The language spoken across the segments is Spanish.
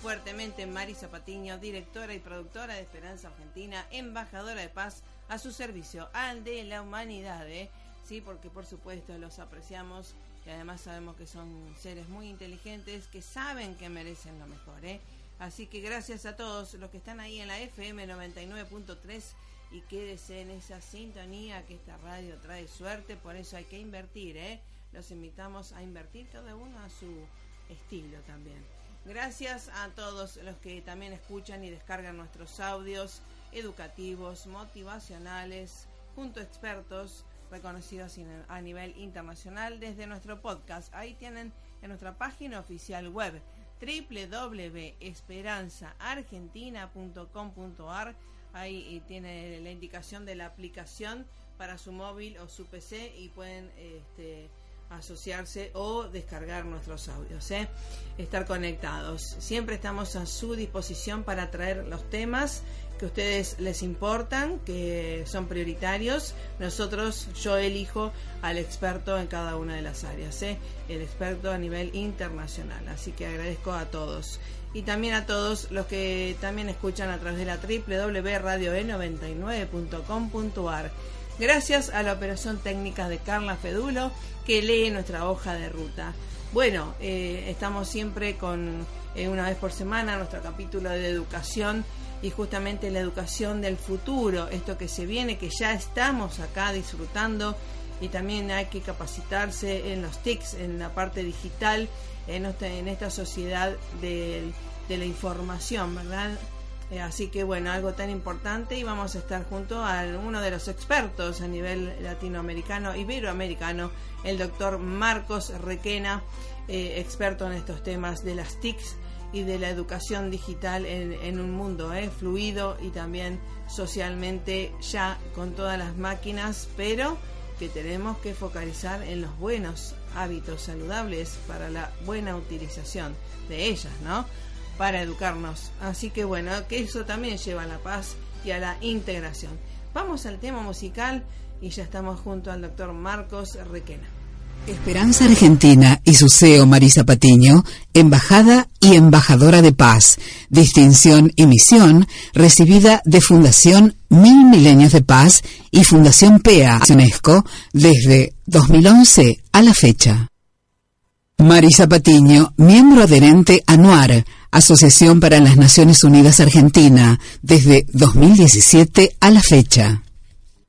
Fuertemente Marisa Patiño, directora y productora de Esperanza Argentina, embajadora de paz a su servicio, al de la humanidad, ¿eh? Sí, porque por supuesto los apreciamos y además sabemos que son seres muy inteligentes que saben que merecen lo mejor, ¿eh? Así que gracias a todos los que están ahí en la FM 99.3 y quédese en esa sintonía que esta radio trae suerte, por eso hay que invertir, ¿eh? Los invitamos a invertir cada uno a su estilo también. Gracias a todos los que también escuchan y descargan nuestros audios educativos, motivacionales, junto a expertos reconocidos a nivel internacional desde nuestro podcast. Ahí tienen en nuestra página oficial web www.esperanzaargentina.com.ar. Ahí tiene la indicación de la aplicación para su móvil o su PC y pueden este, asociarse o descargar nuestros audios, ¿eh? estar conectados. Siempre estamos a su disposición para traer los temas que a ustedes les importan, que son prioritarios. Nosotros, yo elijo al experto en cada una de las áreas, ¿eh? el experto a nivel internacional. Así que agradezco a todos. Y también a todos los que también escuchan a través de la www.radioe99.com.ar. Gracias a la operación técnica de Carla Fedulo que lee nuestra hoja de ruta. Bueno, eh, estamos siempre con eh, una vez por semana nuestro capítulo de educación y justamente la educación del futuro, esto que se viene, que ya estamos acá disfrutando y también hay que capacitarse en los TICs, en la parte digital, en, esta sociedad de la información, ¿verdad? Eh, así que bueno, algo tan importante y vamos a estar junto a uno de los expertos a nivel latinoamericano, iberoamericano, el doctor Marcos Requena, eh, experto en estos temas de las TICs y de la educación digital en, un mundo eh, fluido y también socialmente ya con todas las máquinas, pero que tenemos que focalizar en los buenos hábitos saludables para la buena utilización de ellas, ¿no? Para educarnos. Así que bueno, que eso también lleva a la paz y a la integración. Vamos al tema musical y ya estamos junto al doctor Marcos Requena. Esperanza Argentina y su CEO Marisa Patiño, embajada y embajadora de paz, distinción y misión recibida de Fundación Mil Milenios de Paz y Fundación PEA UNESCO desde 2011 a la fecha. Marisa Patiño, miembro adherente a NUAR, Asociación para las Naciones Unidas Argentina, desde 2017 a la fecha.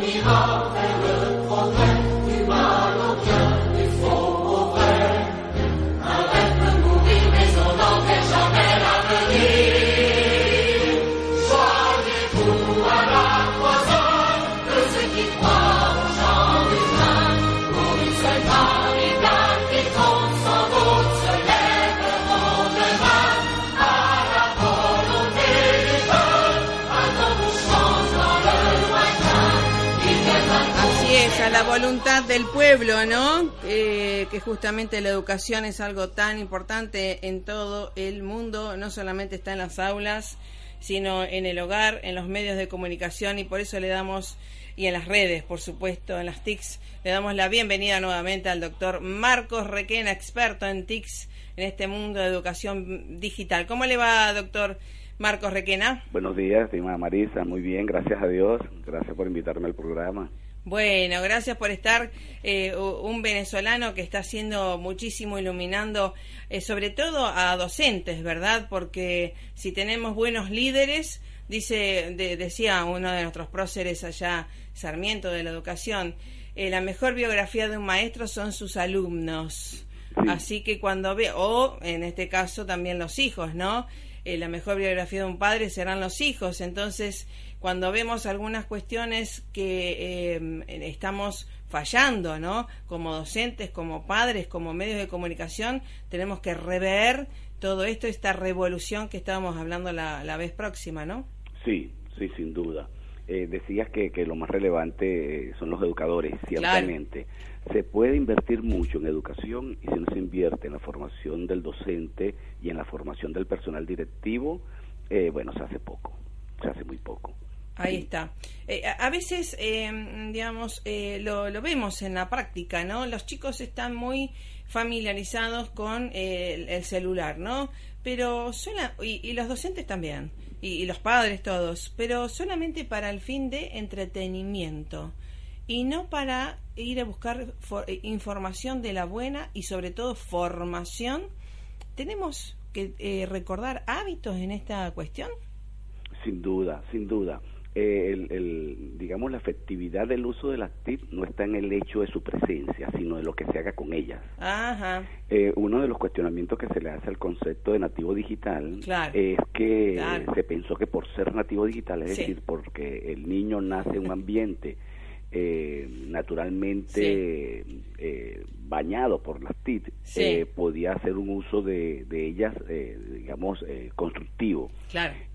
你好。Del pueblo, ¿no? Eh, que justamente la educación es algo tan importante en todo el mundo, no solamente está en las aulas, sino en el hogar, en los medios de comunicación y por eso le damos, y en las redes, por supuesto, en las TICs, le damos la bienvenida nuevamente al doctor Marcos Requena, experto en TICs en este mundo de educación digital. ¿Cómo le va, doctor? Marcos Requena. Buenos días, estimada Marisa. Muy bien, gracias a Dios. Gracias por invitarme al programa. Bueno, gracias por estar. Eh, un venezolano que está haciendo muchísimo iluminando, eh, sobre todo a docentes, ¿verdad? Porque si tenemos buenos líderes, dice, decía uno de nuestros próceres allá, Sarmiento de la Educación, eh, la mejor biografía de un maestro son sus alumnos. Así que cuando ve, o en este caso también los hijos, ¿no? Eh, la mejor biografía de un padre serán los hijos. Entonces, cuando vemos algunas cuestiones que eh, estamos fallando, ¿no? Como docentes, como padres, como medios de comunicación, tenemos que rever todo esto, esta revolución que estábamos hablando la, la vez próxima, ¿no? Sí, sí, sin duda. Eh, decías que, que, lo más relevante son los educadores, ciertamente. Se puede invertir mucho en educación y si no se invierte en la formación del docente y en la formación del personal directivo, eh, bueno, se hace poco, se hace muy poco. Ahí está. Eh, a veces, eh, digamos, lo, lo, vemos en la práctica, ¿no? Los chicos están muy familiarizados con el, celular, ¿no? Pero suena, y, y los docentes también, y, y, los padres todos, pero solamente para el fin de entretenimiento y no para ir a buscar eh, información de la buena y sobre todo formación. ¿Tenemos que eh, recordar hábitos en esta cuestión? Sin duda, sin duda. Eh, el, digamos, la efectividad del uso de las TIC no está en el hecho de su presencia, sino de lo que se haga con ellas. Ajá. uno de los cuestionamientos que se le hace al concepto de nativo digital es que se pensó que por ser nativo digital, es decir, porque el niño nace en un ambiente eh, naturalmente eh, bañado por las TIT, eh, podía hacer un uso de, de ellas, eh, digamos, constructivo.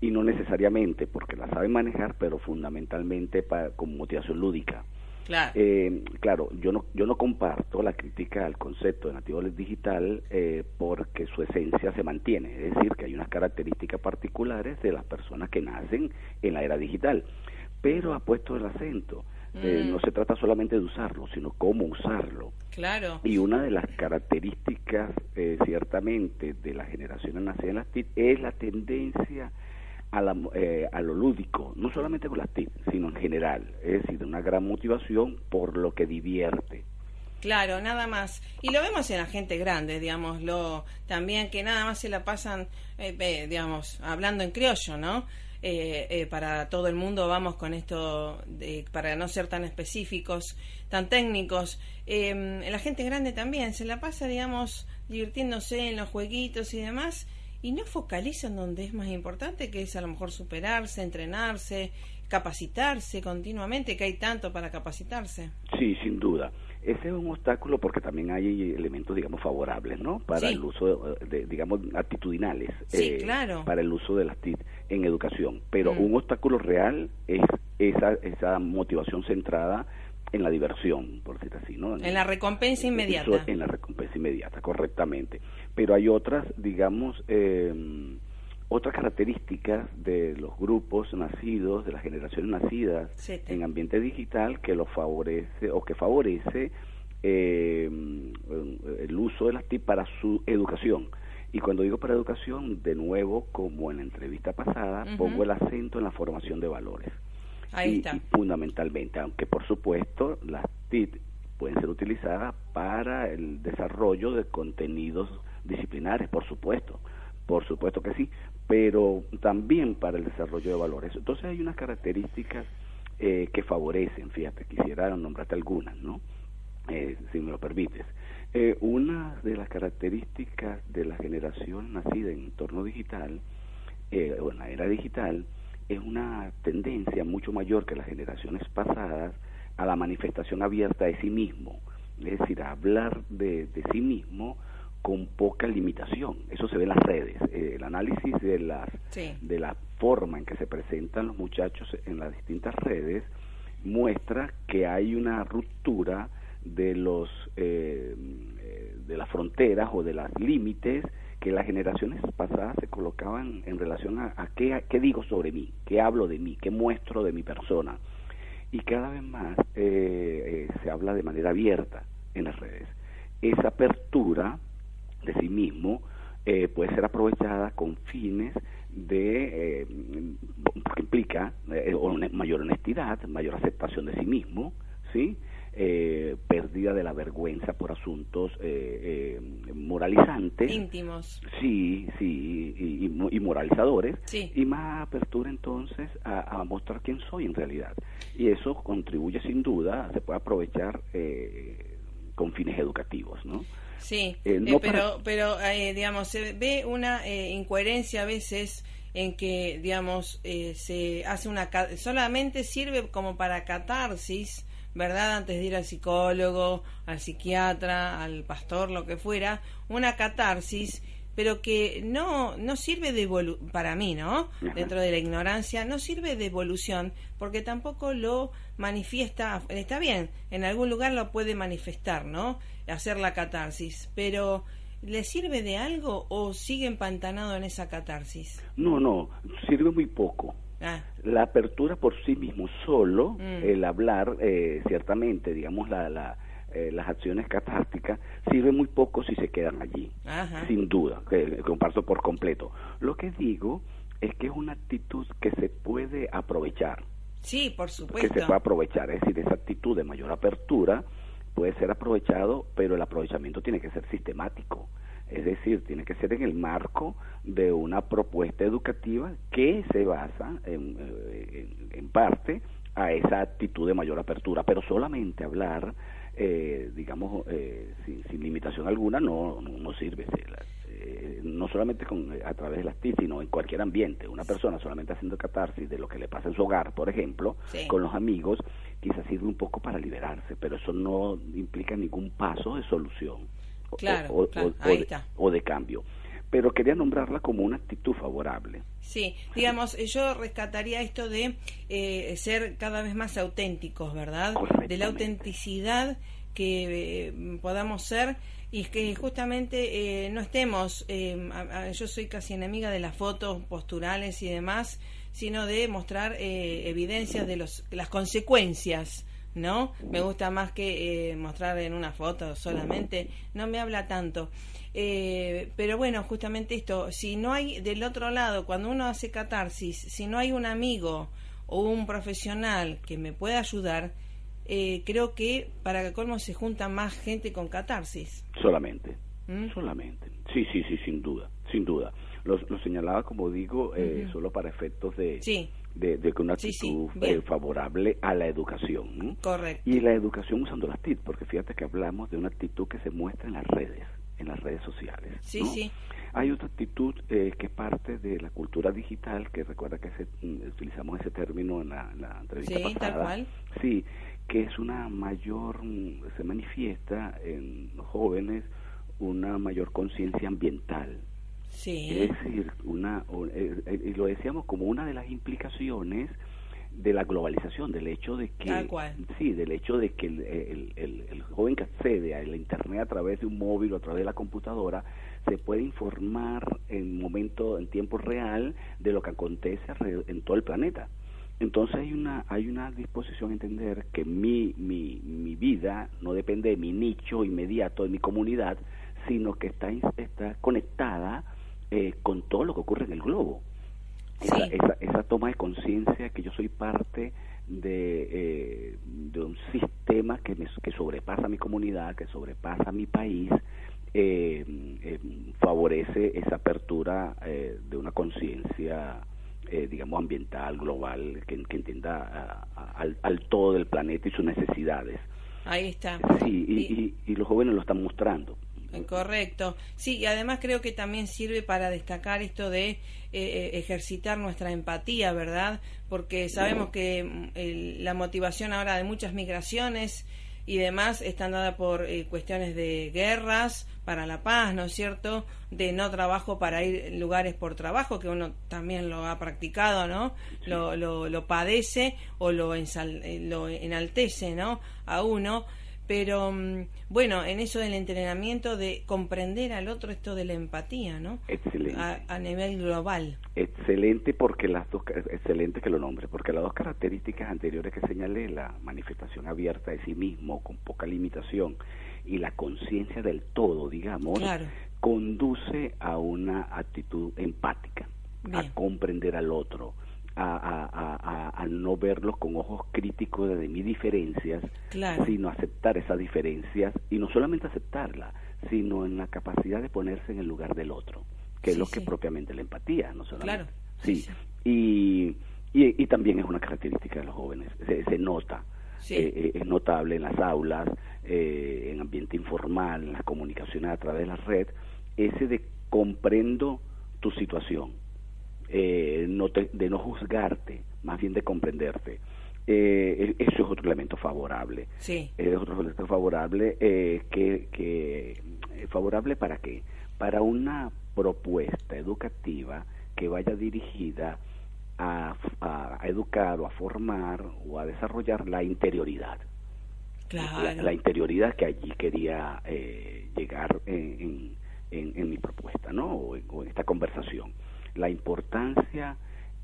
Y no necesariamente porque la saben manejar, pero fundamentalmente para, con motivación lúdica. Claro. claro, yo no, yo no comparto la crítica al concepto de nativo digital porque su esencia se mantiene, es decir, que hay unas características particulares de las personas que nacen en la era digital, pero ha puesto el acento eh, mm. no se trata solamente de usarlo, sino cómo usarlo. Claro. Y una de las características, eh, ciertamente, de las generaciones nacidas en las TIC es la tendencia a, la, eh, a lo lúdico, no solamente con las TIC, sino en general. Es decir, una gran motivación por lo que divierte. Claro, nada más. Y lo vemos en la gente grande, digámoslo, también que nada más se la pasan, digamos, hablando en criollo, ¿no? Eh, eh, para todo el mundo vamos con esto de, para no ser tan específicos, tan técnicos. Em, la gente grande también se la pasa, digamos, divirtiéndose en los jueguitos y demás y no focaliza en donde es más importante, que es a lo mejor superarse, entrenarse, capacitarse continuamente, que hay tanto para capacitarse. Sí, sin duda. Ese es un obstáculo porque también hay elementos, digamos, favorables, ¿no? Para el uso, de, digamos, actitudinales. Sí, eh, claro. Para el uso de las TIC en educación. Pero mm. un obstáculo real es esa, esa motivación centrada en la diversión, por decir así, ¿no? En, la recompensa inmediata. en la recompensa inmediata, correctamente. Pero hay otras, digamos, eh, otras características de los grupos nacidos, de las generaciones nacidas en ambiente digital que lo favorece o que favorece eh, el uso de las TIC para su educación. Y cuando digo para educación, de nuevo, como en la entrevista pasada, pongo el acento en la formación de valores. Ahí está. fundamentalmente, aunque por supuesto las TIC pueden ser utilizadas para el desarrollo de contenidos disciplinares, por supuesto, por supuesto que sí, pero también para el desarrollo de valores. Entonces hay unas características eh, que favorecen, fíjate, quisiera nombrarte algunas, ¿no? Eh, si me lo permites. Eh, una de las características de la generación nacida en entorno digital, eh, o en la era digital, es una tendencia mucho mayor que las generaciones pasadas a la manifestación abierta de sí mismo, es decir, a hablar de, de sí mismo con poca limitación. Eso se ve en las redes. Eh, el análisis de, las, de la forma en que se presentan los muchachos en las distintas redes muestra que hay una ruptura de los eh, de las fronteras o de los límites que las generaciones pasadas se colocaban en relación a, qué, qué, digo sobre mí, qué hablo de mí, qué muestro de mi persona. Y cada vez más eh, eh, se habla de manera abierta en las redes. Esa apertura de sí mismo eh, puede ser aprovechada con fines de, eh, que implica mayor honestidad, mayor aceptación de sí mismo, ¿sí? Eh, pérdida de la vergüenza por asuntos eh, eh, moralizantes. Íntimos. Sí, sí, y, moralizadores. Sí. Y más apertura entonces a, mostrar quién soy en realidad. Y eso contribuye sin duda, se puede aprovechar eh, con fines educativos, ¿no? Sí, pero, pero digamos, se ve una incoherencia a veces en que, digamos, se hace una... solamente sirve como para catarsis, ¿verdad? Antes de ir al psicólogo, al psiquiatra, al pastor, lo que fuera, una catarsis, pero que no, no sirve de para mí, ¿no? Dentro de la ignorancia, no sirve de evolución, porque tampoco lo manifiesta, está bien, en algún lugar lo puede manifestar, ¿no? Hacer la catarsis, pero ¿le sirve de algo o sigue empantanado en esa catarsis? No, no, sirve muy poco Ah. La apertura por sí mismo solo, mm. el hablar, eh, ciertamente, digamos, la, la, eh, las acciones catásticas sirve muy poco si se quedan allí, sin duda, que, comparto por completo. Lo que digo es que es una actitud que se puede aprovechar. Sí, por supuesto. Que se puede aprovechar, es decir, esa actitud de mayor apertura puede ser aprovechado, pero el aprovechamiento tiene que ser sistemático. Es decir, tiene que ser en el marco de una propuesta educativa que se basa en, eh, en, parte a esa actitud de mayor apertura, pero solamente hablar, eh, digamos, eh, sin, limitación alguna no, no, sirve. no solamente con, a través de las TIC, sino en cualquier ambiente. Una persona solamente haciendo catarsis de lo que le pasa en su hogar, por ejemplo, con los amigos, quizás sirve un poco para liberarse, pero eso no implica ningún paso de solución claro, o, de, está. o de cambio pero quería nombrarla como una actitud favorable. Sí, digamos, eh, yo rescataría esto de eh, ser cada vez más auténticos, ¿verdad? De la autenticidad que eh, podamos ser y que justamente no estemos, yo soy casi enemiga de las fotos posturales y demás, sino de mostrar evidencias de los, las consecuencias ¿no? Me gusta más que eh, mostrar en una foto solamente, no me habla tanto. Eh, pero bueno, justamente esto, si no hay del otro lado, cuando uno hace catarsis, si no hay un amigo o un profesional que me pueda ayudar, eh, creo que para que colmo se junta más gente con catarsis. Solamente, ¿Mm? solamente. Sí, sí, sí, sin duda, sin duda. Lo, señalaba, como digo, solo para efectos de, sí de, de una actitud eh, favorable a la educación. Correcto. Y la educación usando las TIC, porque fíjate que hablamos de una actitud que se muestra en las redes, en las redes sociales. Sí, sí. Hay otra actitud eh, que es parte de la cultura digital, que recuerda que mm, utilizamos ese término en la, entrevista sí, pasada. Tal cual. Sí, que es una mayor, mm, se manifiesta en los jóvenes una mayor conciencia ambiental es decir, una, eh, eh, y lo decíamos como una de las implicaciones de la globalización, del hecho de que sí, del hecho de que el, el, joven que accede a la internet a través de un móvil o a través de la computadora se puede informar en momento, en tiempo real de lo que acontece en todo el planeta. Entonces hay una hay una disposición a entender que mi, mi, mi vida no depende de mi nicho inmediato, de mi comunidad, sino que está, está conectada eh, con todo lo que ocurre en el globo. Esa, esa, toma de conciencia que yo soy parte de, eh, de un sistema que, me, que sobrepasa mi comunidad, que sobrepasa mi país, eh, favorece esa apertura de una conciencia, digamos, ambiental, global, que, entienda al, al, todo del planeta y sus necesidades. Ahí está. Sí, y los jóvenes lo están mostrando. Correcto. Sí, y además creo que también sirve para destacar esto de eh, eh, ejercitar nuestra empatía, ¿verdad? Porque sabemos que mm, la motivación ahora de muchas migraciones y demás están dadas por eh, cuestiones de guerras para la paz, ¿no es cierto? De no trabajo para ir lugares por trabajo, que uno también lo ha practicado, ¿no? Lo, lo, lo padece o lo, ensal, eh, lo enaltece, ¿no? A uno pero mm, bueno, en eso del entrenamiento de comprender al otro, esto de la empatía, ¿no? Excelente. A, nivel global. Excelente porque las dos, excelente que lo nombre, porque las dos características anteriores que señalé, la manifestación abierta de sí mismo, con poca limitación, y la conciencia del todo, digamos, conduce a una actitud empática, a comprender al otro, a, no verlos con ojos críticos de mis diferencias, sino aceptar esas diferencias y no solamente aceptarlas, sino en la capacidad de ponerse en el lugar del otro, que es lo que propiamente la empatía, no solamente. Sí, Y, y, también es una característica de los jóvenes, se, nota. Eh, eh, es notable en las aulas, eh, en ambiente informal, en las comunicaciones a través de la red, ese de comprendo tu situación, eh, no de no juzgarte, más bien de comprenderte. Eh, e, eso es otro elemento favorable. Sí. Es otro elemento favorable eh, que, que favorable para qué? Para una propuesta educativa que vaya dirigida a, a, educar o a formar o a desarrollar la interioridad. Claro. La, interioridad que allí quería llegar en, en, en, mi propuesta, ¿no? o en esta conversación la importancia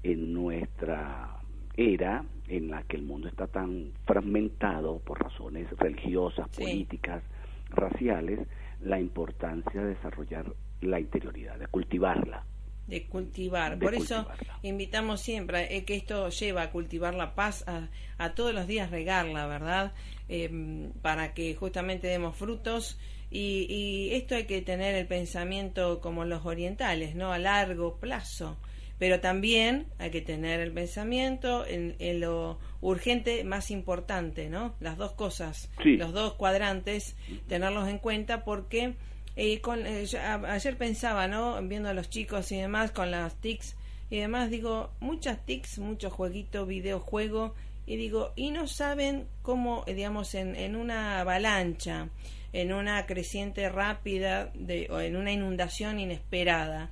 en nuestra era en la que el mundo está tan fragmentado por razones religiosas, políticas, raciales, la importancia de desarrollar la interioridad, de cultivarla. De cultivar. por eso invitamos siempre eh, que esto lleva a cultivar la paz, a, todos los días regarla, ¿verdad? Em, para que justamente demos frutos y, esto hay que tener el pensamiento como los orientales, ¿no? A largo plazo. Pero también hay que tener el pensamiento en, lo urgente más importante, ¿no? Las dos cosas, los dos cuadrantes, tenerlos en cuenta porque eh, con, eh, ayer pensaba, ¿no? Viendo a los chicos y demás con las TICs y demás, digo, muchas TICs, mucho jueguito, videojuego, y digo, y no saben cómo, digamos, en, en una avalancha, en una creciente rápida de, o en una inundación inesperada,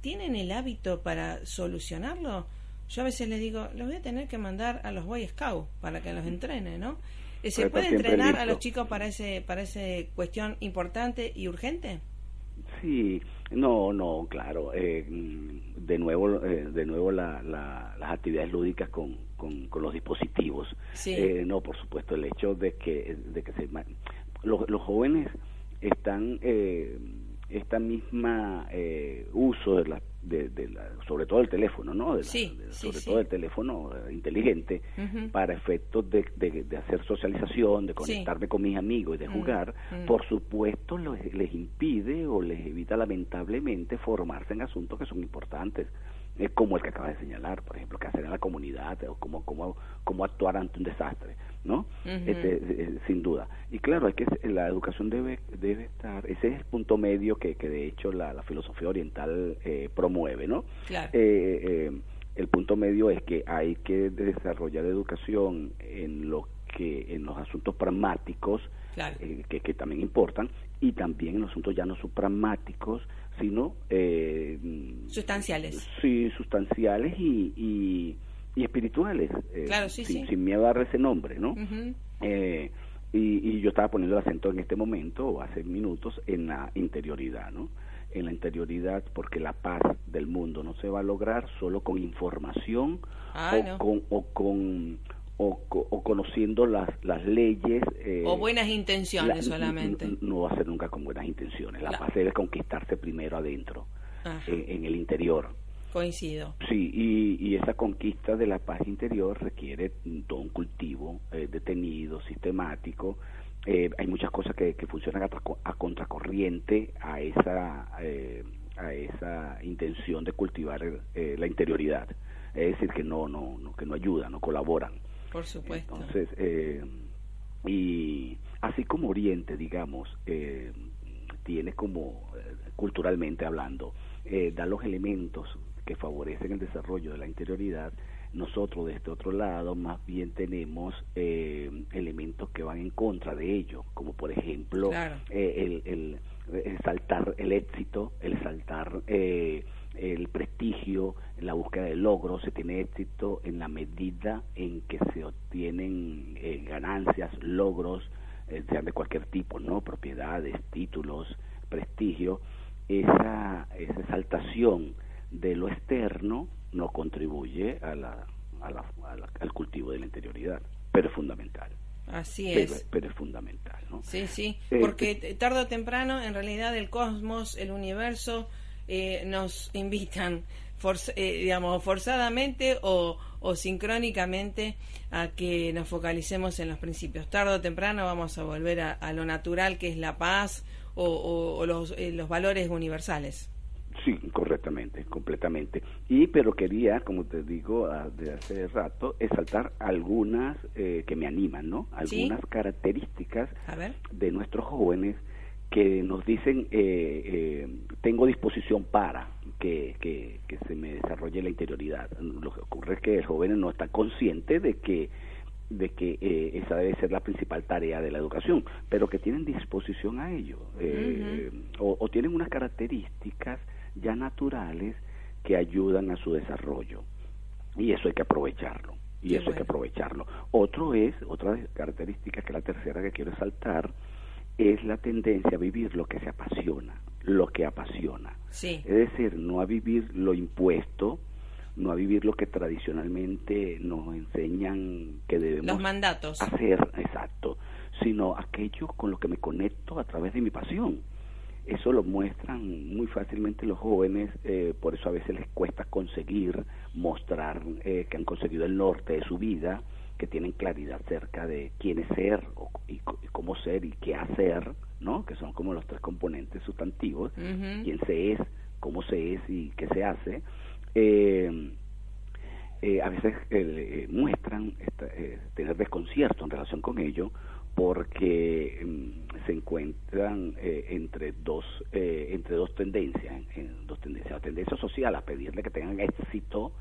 ¿tienen el hábito para solucionarlo? Yo a veces les digo, los voy a tener que mandar a los Boy Scouts para que los entrenen, ¿no? Eh, ¿Se puede entrenar a los chicos para ese para esa cuestión importante y urgente? Sí, no, no, claro. Eh, de nuevo, eh, de nuevo la, las actividades lúdicas con, con, los dispositivos. no, por supuesto, el hecho de que, de que se los, los jóvenes están eh, esta misma eh, uso de la, de, la, sobre todo el teléfono, ¿no? De sobre todo el teléfono eh, inteligente para efectos de, de, hacer socialización, de conectarme con mis amigos y de jugar, por supuesto les impide o les evita lamentablemente formarse en asuntos que son importantes como el que acaba de señalar, por ejemplo, qué hacer en la comunidad o cómo, cómo, cómo actuar ante un desastre, ¿no? Este, eh, sin duda. Y claro, es que la educación debe, debe estar, ese es el punto medio que, que de hecho la, la filosofía oriental eh, promueve, ¿no? Claro. Eh, el punto medio es que hay que desarrollar educación en lo que en los asuntos pragmáticos que, que también importan y también en los asuntos ya no subpragmáticos sino eh, sustanciales. Sí, sustanciales y, y, espirituales. Eh, claro, sí, sin, sin, miedo a darle ese nombre, ¿no? eh, y, y, yo estaba poniendo el acento en este momento, o hace minutos, en la interioridad, ¿no? En la interioridad, porque la paz del mundo no se va a lograr solo con información ah, o, con, o con o, conociendo las, las leyes. Eh, o buenas intenciones solamente. No, va a ser nunca con buenas intenciones. La, paz debe conquistarse primero adentro, eh, en, el interior. Coincido. Sí, y, y, esa conquista de la paz interior requiere todo un cultivo eh, detenido, sistemático. hay muchas cosas que, que funcionan a, contracorriente a esa, a esa intención de cultivar la interioridad. Es decir, que no, no, no, que no ayudan, no colaboran. Por supuesto. Entonces, eh, y así como Oriente, digamos, eh, tiene como, eh, culturalmente hablando, da los elementos que favorecen el desarrollo de la interioridad, nosotros de este otro lado más bien tenemos eh, elementos que van en contra de ello, como por ejemplo eh, el, el, saltar el éxito, el saltar eh, el prestigio, la búsqueda de logros, se tiene éxito en la medida en que se obtienen ganancias, logros, sean de cualquier tipo, ¿no? Propiedades, títulos, prestigio, esa, esa exaltación de lo externo no contribuye a la, al cultivo de la interioridad, pero es fundamental. Así es. Pero, es fundamental, ¿no? Sí, sí, eh, porque eh, tarde o temprano, en realidad, el cosmos, el universo, eh, nos invitan, digamos, forzadamente o, o sincrónicamente a que nos focalicemos en los principios. Tarde o temprano vamos a volver a, lo natural, que es la paz o, los, los valores universales. Sí, correctamente, completamente. Y pero quería, como te digo de hace rato, exaltar algunas eh, que me animan, ¿no? Algunas características de nuestros jóvenes que nos dicen eh, eh, tengo disposición para que, que, se me desarrolle la interioridad. Lo que ocurre es que el joven no está consciente de que de que esa debe ser la principal tarea de la educación, pero que tienen disposición a ello o, o, tienen unas características ya naturales que ayudan a su desarrollo. Y eso hay que aprovecharlo. Y eso hay que aprovecharlo. Otro es, otra característica que la tercera que quiero resaltar, es la tendencia a vivir lo que se apasiona, lo que apasiona. Es decir, no a vivir lo impuesto, no a vivir lo que tradicionalmente nos enseñan que debemos mandatos. hacer, exacto, sino aquello con lo que me conecto a través de mi pasión. Eso lo muestran muy fácilmente los jóvenes, eh, por eso a veces les cuesta conseguir mostrar eh, que han conseguido el norte de su vida, que tienen claridad acerca de quién es ser ser ¿no? Que son como los tres componentes sustantivos, quién se es, cómo se es y qué se hace. Eh, a veces muestran tener desconcierto en relación con ello porque mm, se encuentran eh, entre dos eh, entre dos tendencias en, dos tendencias la tendencia social a pedirle que tengan éxito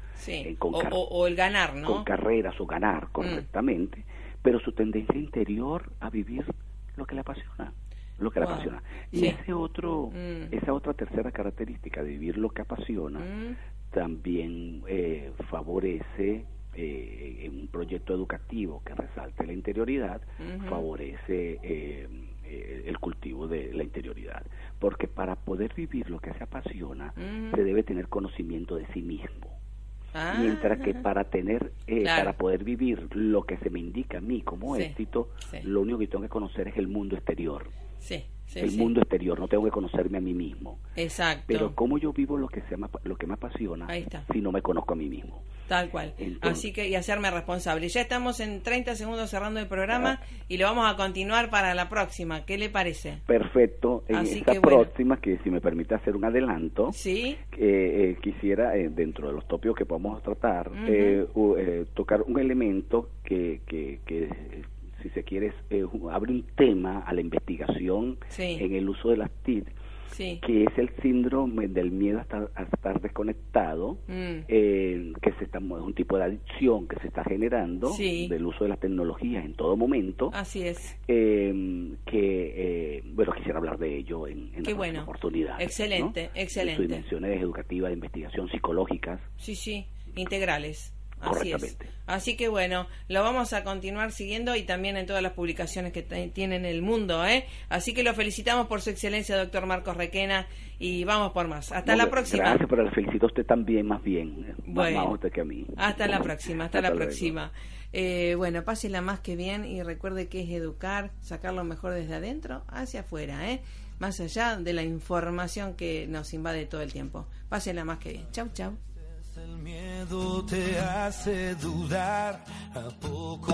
con o, el ganar no con carreras o ganar mm. correctamente pero su tendencia interior a vivir lo que le apasiona lo que le apasiona y ese otro mm. esa otra tercera característica de vivir lo que apasiona también eh, favorece eh, un proyecto educativo que resalte la interioridad, favorece eh, eh, el cultivo de la interioridad. Porque para poder vivir lo que se apasiona, se debe tener conocimiento de sí mismo. Ah. Mientras que para tener, eh, para poder vivir lo que se me indica a mí como éxito, lo único que tengo que conocer es el mundo exterior. Sí el mundo exterior, no tengo que conocerme a mí mismo. Exacto. Pero cómo yo vivo lo que se lo que me apasiona si no me conozco a mí mismo. Tal cual. Así que y hacerme responsable. Ya estamos en 30 segundos cerrando el programa y lo vamos a continuar para la próxima. ¿Qué le parece? Perfecto. En esta próxima, que si me permite hacer un adelanto, ¿Sí? Eh, quisiera, eh, dentro de los tópicos que podemos tratar, eh, tocar un elemento que, que, que si se quiere, eh, abre un tema a la investigación en el uso de las TIC, que es el síndrome del miedo a estar, a estar desconectado, mm. eh, que se está, es un tipo de adicción que se está generando del uso de la tecnología en todo momento. Así es. Eh, que, bueno, quisiera hablar de ello en, en Qué bueno. oportunidad. Excelente, excelente. sus dimensiones educativas, de investigación, psicológicas. Sí, sí, integrales. Así es. Así que bueno, lo vamos a continuar siguiendo y también en todas las publicaciones que tiene en el mundo. ¿eh? Así que lo felicitamos por su excelencia, doctor Marcos Requena, y vamos por más. Hasta la próxima. Gracias, pero le felicito a usted también, más bien. Bueno, más que a mí. Hasta la próxima, hasta, la próxima. Eh, bueno, pásela más que bien y recuerde que es educar, sacar lo mejor desde adentro hacia afuera, ¿eh? más allá de la información que nos invade todo el tiempo. Pásela más que bien. Chau, chau. El miedo te hace dudar a poco.